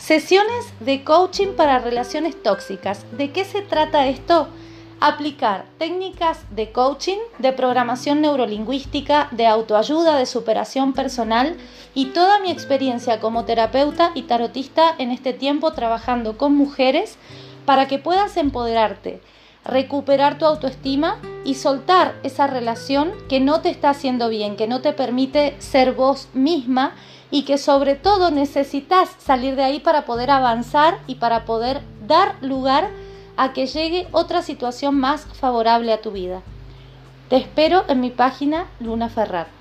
Sesiones de coaching para relaciones tóxicas. ¿De qué se trata esto? Aplicar técnicas de coaching, de programación neurolingüística, de autoayuda, de superación personal y toda mi experiencia como terapeuta y tarotista en este tiempo trabajando con mujeres para que puedas empoderarte, recuperar tu autoestima y soltar esa relación que no te está haciendo bien, que no te permite ser vos misma y que sobre todo necesitas salir de ahí para poder avanzar y para poder dar lugar a que llegue otra situación más favorable a tu vida. Te espero en mi página Luna Ferrar.